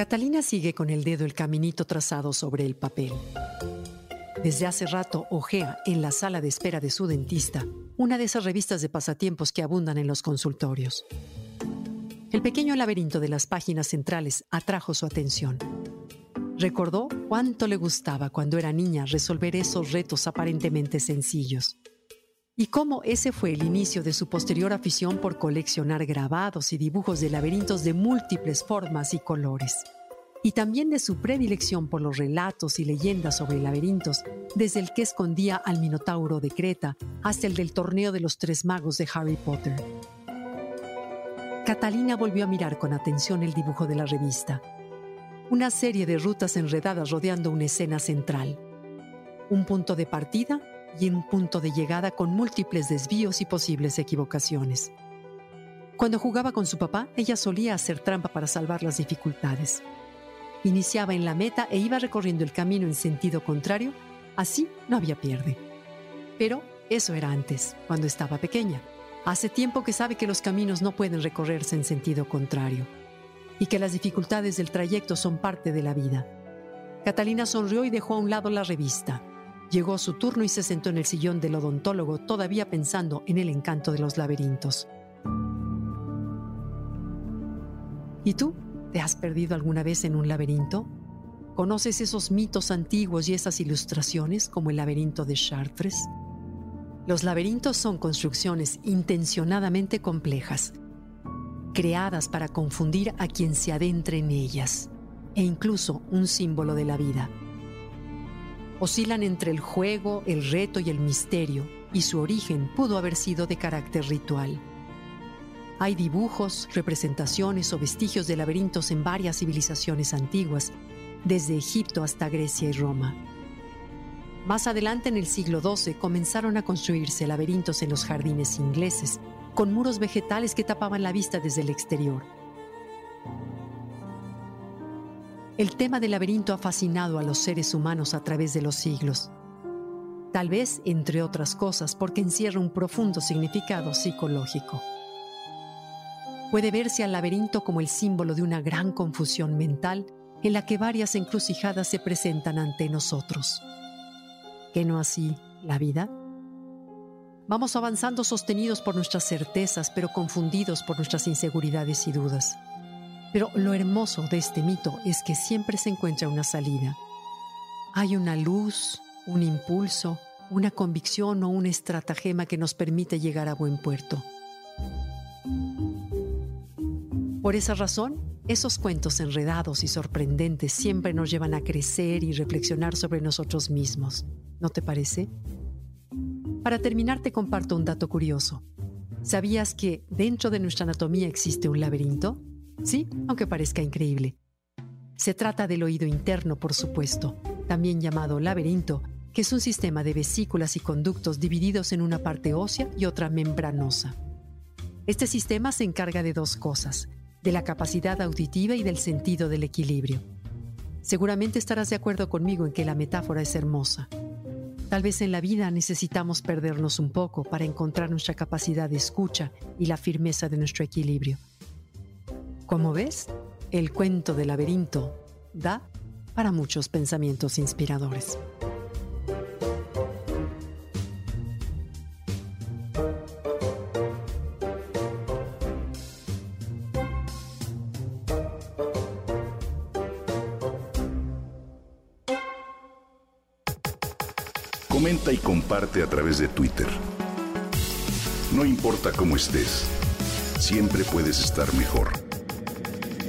Catalina sigue con el dedo el caminito trazado sobre el papel. Desde hace rato ojea en la sala de espera de su dentista una de esas revistas de pasatiempos que abundan en los consultorios. El pequeño laberinto de las páginas centrales atrajo su atención. Recordó cuánto le gustaba cuando era niña resolver esos retos aparentemente sencillos. Y cómo ese fue el inicio de su posterior afición por coleccionar grabados y dibujos de laberintos de múltiples formas y colores y también de su predilección por los relatos y leyendas sobre laberintos, desde el que escondía al Minotauro de Creta hasta el del torneo de los tres magos de Harry Potter. Catalina volvió a mirar con atención el dibujo de la revista. Una serie de rutas enredadas rodeando una escena central. Un punto de partida y un punto de llegada con múltiples desvíos y posibles equivocaciones. Cuando jugaba con su papá, ella solía hacer trampa para salvar las dificultades. Iniciaba en la meta e iba recorriendo el camino en sentido contrario, así no había pierde. Pero eso era antes, cuando estaba pequeña. Hace tiempo que sabe que los caminos no pueden recorrerse en sentido contrario y que las dificultades del trayecto son parte de la vida. Catalina sonrió y dejó a un lado la revista. Llegó su turno y se sentó en el sillón del odontólogo, todavía pensando en el encanto de los laberintos. ¿Y tú? ¿Te has perdido alguna vez en un laberinto? ¿Conoces esos mitos antiguos y esas ilustraciones como el laberinto de Chartres? Los laberintos son construcciones intencionadamente complejas, creadas para confundir a quien se adentre en ellas, e incluso un símbolo de la vida. Oscilan entre el juego, el reto y el misterio, y su origen pudo haber sido de carácter ritual. Hay dibujos, representaciones o vestigios de laberintos en varias civilizaciones antiguas, desde Egipto hasta Grecia y Roma. Más adelante en el siglo XII comenzaron a construirse laberintos en los jardines ingleses, con muros vegetales que tapaban la vista desde el exterior. El tema del laberinto ha fascinado a los seres humanos a través de los siglos. Tal vez, entre otras cosas, porque encierra un profundo significado psicológico puede verse al laberinto como el símbolo de una gran confusión mental en la que varias encrucijadas se presentan ante nosotros. ¿Qué no así la vida? Vamos avanzando sostenidos por nuestras certezas, pero confundidos por nuestras inseguridades y dudas. Pero lo hermoso de este mito es que siempre se encuentra una salida. Hay una luz, un impulso, una convicción o un estratagema que nos permite llegar a buen puerto. Por esa razón, esos cuentos enredados y sorprendentes siempre nos llevan a crecer y reflexionar sobre nosotros mismos. ¿No te parece? Para terminar, te comparto un dato curioso. ¿Sabías que dentro de nuestra anatomía existe un laberinto? Sí, aunque parezca increíble. Se trata del oído interno, por supuesto, también llamado laberinto, que es un sistema de vesículas y conductos divididos en una parte ósea y otra membranosa. Este sistema se encarga de dos cosas, de la capacidad auditiva y del sentido del equilibrio. Seguramente estarás de acuerdo conmigo en que la metáfora es hermosa. Tal vez en la vida necesitamos perdernos un poco para encontrar nuestra capacidad de escucha y la firmeza de nuestro equilibrio. Como ves, el cuento del laberinto da para muchos pensamientos inspiradores. Comenta y comparte a través de Twitter. No importa cómo estés, siempre puedes estar mejor.